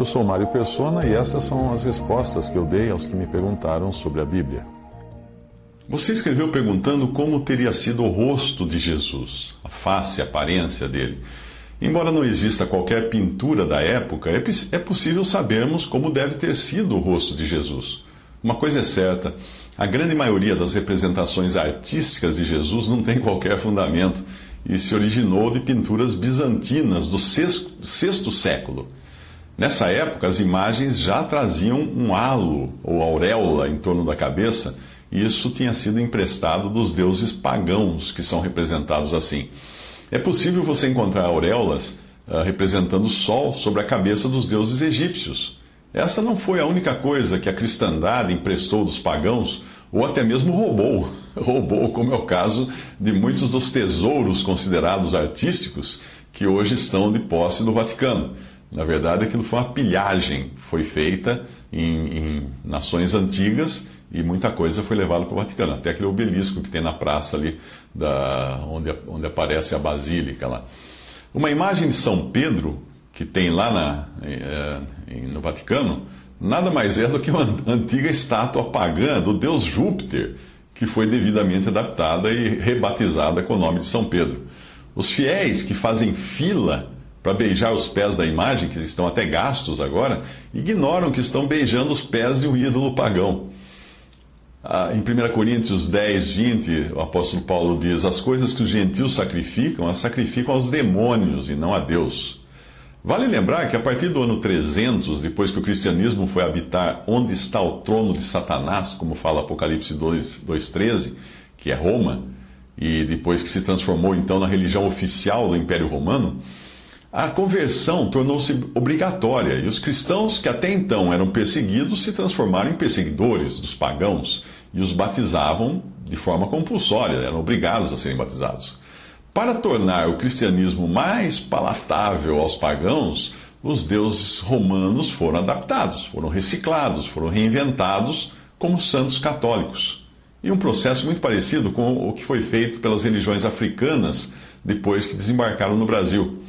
Eu sou Mário Persona e essas são as respostas que eu dei aos que me perguntaram sobre a Bíblia. Você escreveu perguntando como teria sido o rosto de Jesus, a face, a aparência dele. Embora não exista qualquer pintura da época, é, é possível sabermos como deve ter sido o rosto de Jesus. Uma coisa é certa: a grande maioria das representações artísticas de Jesus não tem qualquer fundamento e se originou de pinturas bizantinas do sexto, sexto século. Nessa época, as imagens já traziam um halo ou auréola em torno da cabeça, e isso tinha sido emprestado dos deuses pagãos, que são representados assim. É possível você encontrar auréolas uh, representando o sol sobre a cabeça dos deuses egípcios. Essa não foi a única coisa que a cristandade emprestou dos pagãos, ou até mesmo roubou. Roubou, como é o caso de muitos dos tesouros considerados artísticos que hoje estão de posse do Vaticano. Na verdade, aquilo foi uma pilhagem, foi feita em, em nações antigas e muita coisa foi levada para o Vaticano. Até aquele obelisco que tem na praça ali, da, onde, onde aparece a Basílica lá. Uma imagem de São Pedro, que tem lá na, é, no Vaticano, nada mais é do que uma antiga estátua pagã do deus Júpiter, que foi devidamente adaptada e rebatizada com o nome de São Pedro. Os fiéis que fazem fila para beijar os pés da imagem, que estão até gastos agora, ignoram que estão beijando os pés de um ídolo pagão. Ah, em 1 Coríntios 10, 20, o apóstolo Paulo diz: As coisas que os gentios sacrificam, as sacrificam aos demônios e não a Deus. Vale lembrar que a partir do ano 300, depois que o cristianismo foi habitar onde está o trono de Satanás, como fala Apocalipse 2,13, que é Roma, e depois que se transformou então na religião oficial do Império Romano, a conversão tornou-se obrigatória e os cristãos que até então eram perseguidos se transformaram em perseguidores dos pagãos e os batizavam de forma compulsória, eram obrigados a serem batizados. Para tornar o cristianismo mais palatável aos pagãos, os deuses romanos foram adaptados, foram reciclados, foram reinventados como santos católicos. E um processo muito parecido com o que foi feito pelas religiões africanas depois que desembarcaram no Brasil.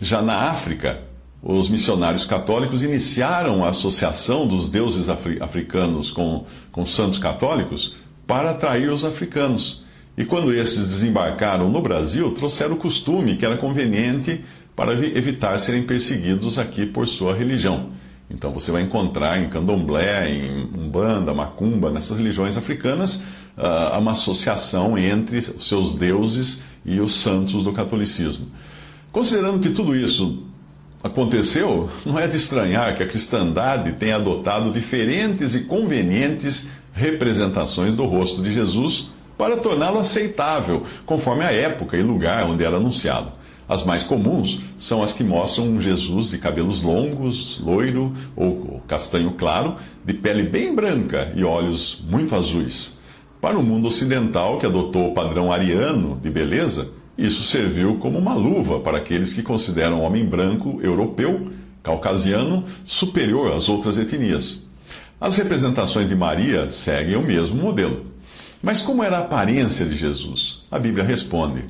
Já na África, os missionários católicos iniciaram a associação dos deuses africanos com, com santos católicos para atrair os africanos. E quando esses desembarcaram no Brasil, trouxeram o costume que era conveniente para evitar serem perseguidos aqui por sua religião. Então você vai encontrar em candomblé, em umbanda, macumba, nessas religiões africanas, ah, uma associação entre os seus deuses e os santos do catolicismo. Considerando que tudo isso aconteceu, não é de estranhar que a cristandade tenha adotado diferentes e convenientes representações do rosto de Jesus para torná-lo aceitável, conforme a época e lugar onde era anunciado. As mais comuns são as que mostram um Jesus de cabelos longos, loiro ou castanho claro, de pele bem branca e olhos muito azuis. Para o mundo ocidental, que adotou o padrão ariano de beleza, isso serviu como uma luva para aqueles que consideram o homem branco, europeu, caucasiano, superior às outras etnias. As representações de Maria seguem o mesmo modelo. Mas como era a aparência de Jesus? A Bíblia responde: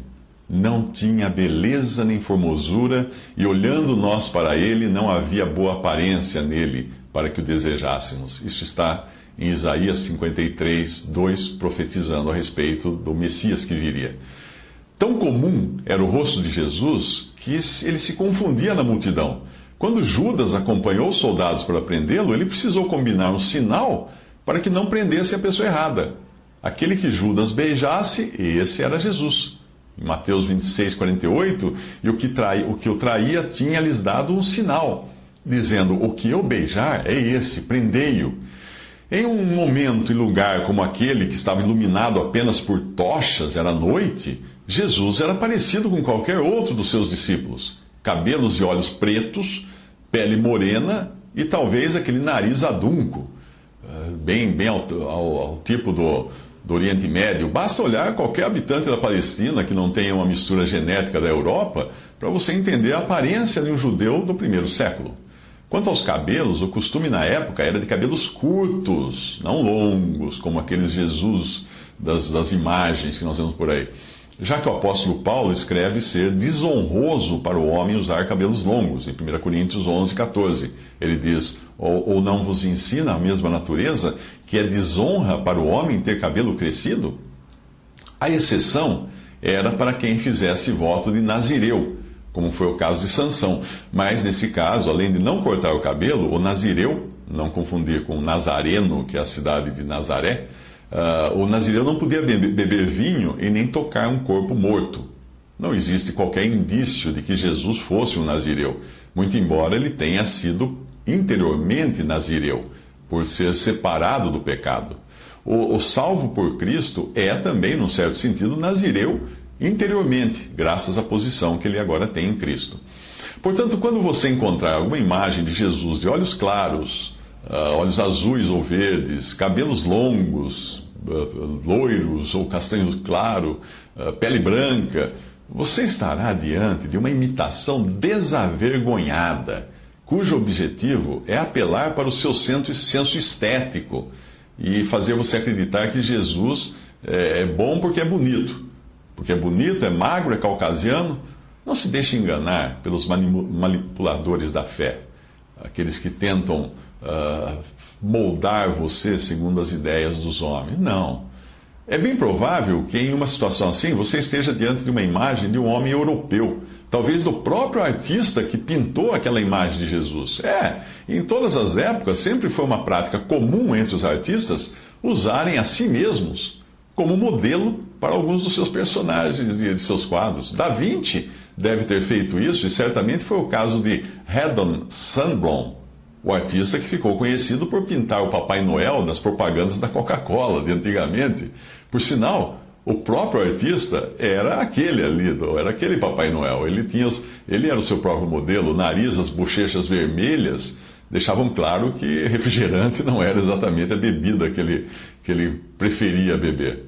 Não tinha beleza nem formosura, e olhando nós para ele, não havia boa aparência nele para que o desejássemos. Isso está em Isaías 53, 2, profetizando a respeito do Messias que viria. Tão comum era o rosto de Jesus que ele se confundia na multidão. Quando Judas acompanhou os soldados para prendê-lo, ele precisou combinar um sinal para que não prendesse a pessoa errada. Aquele que Judas beijasse, esse era Jesus. Em Mateus 26, 48, e o que, trai, o que o traía tinha lhes dado um sinal, dizendo: O que eu beijar é esse, prendei-o. Em um momento e lugar como aquele, que estava iluminado apenas por tochas, era noite, Jesus era parecido com qualquer outro dos seus discípulos. Cabelos e olhos pretos, pele morena e talvez aquele nariz adunco, eh, bem, bem ao, ao, ao tipo do, do Oriente Médio. Basta olhar qualquer habitante da Palestina que não tenha uma mistura genética da Europa para você entender a aparência de um judeu do primeiro século. Quanto aos cabelos, o costume na época era de cabelos curtos, não longos, como aqueles Jesus das, das imagens que nós vemos por aí. Já que o apóstolo Paulo escreve ser desonroso para o homem usar cabelos longos, em 1 Coríntios 11, 14. Ele diz: ou, ou não vos ensina a mesma natureza que é desonra para o homem ter cabelo crescido? A exceção era para quem fizesse voto de Nazireu como foi o caso de Sansão. Mas nesse caso, além de não cortar o cabelo, o nazireu, não confundir com Nazareno, que é a cidade de Nazaré, uh, o nazireu não podia beber, vinho e nem tocar um corpo morto. Não existe qualquer indício de que Jesus fosse um nazireu, muito embora ele tenha sido interiormente nazireu, por ser separado do pecado. O, o salvo por Cristo é também, num certo sentido, nazireu interiormente, graças à posição que ele agora tem em Cristo. Portanto, quando você encontrar alguma imagem de Jesus de olhos claros, olhos azuis ou verdes, cabelos longos, uh, loiros ou castanhos claro, uh, pele branca, você estará diante de uma imitação desavergonhada, cujo objetivo é apelar para o seu senso estético e fazer você acreditar que Jesus é bom porque é bonito porque é bonito, é magro, é caucasiano. Não se deixe enganar pelos manipuladores da fé, aqueles que tentam uh, moldar você segundo as ideias dos homens. Não. É bem provável que em uma situação assim você esteja diante de uma imagem de um homem europeu, talvez do próprio artista que pintou aquela imagem de Jesus. É, em todas as épocas sempre foi uma prática comum entre os artistas usarem a si mesmos como modelo para alguns dos seus personagens de, seus quadros. Da Vinci deve ter feito isso, e certamente foi o caso de Haddon Sandblom, o artista que ficou conhecido por pintar o Papai Noel nas propagandas da Coca-Cola de antigamente. Por sinal, o próprio artista era aquele ali, era aquele Papai Noel. Ele, tinha os, ele era o seu próprio modelo, nariz, as bochechas vermelhas, deixavam claro que refrigerante não era exatamente a bebida que ele, que ele preferia beber.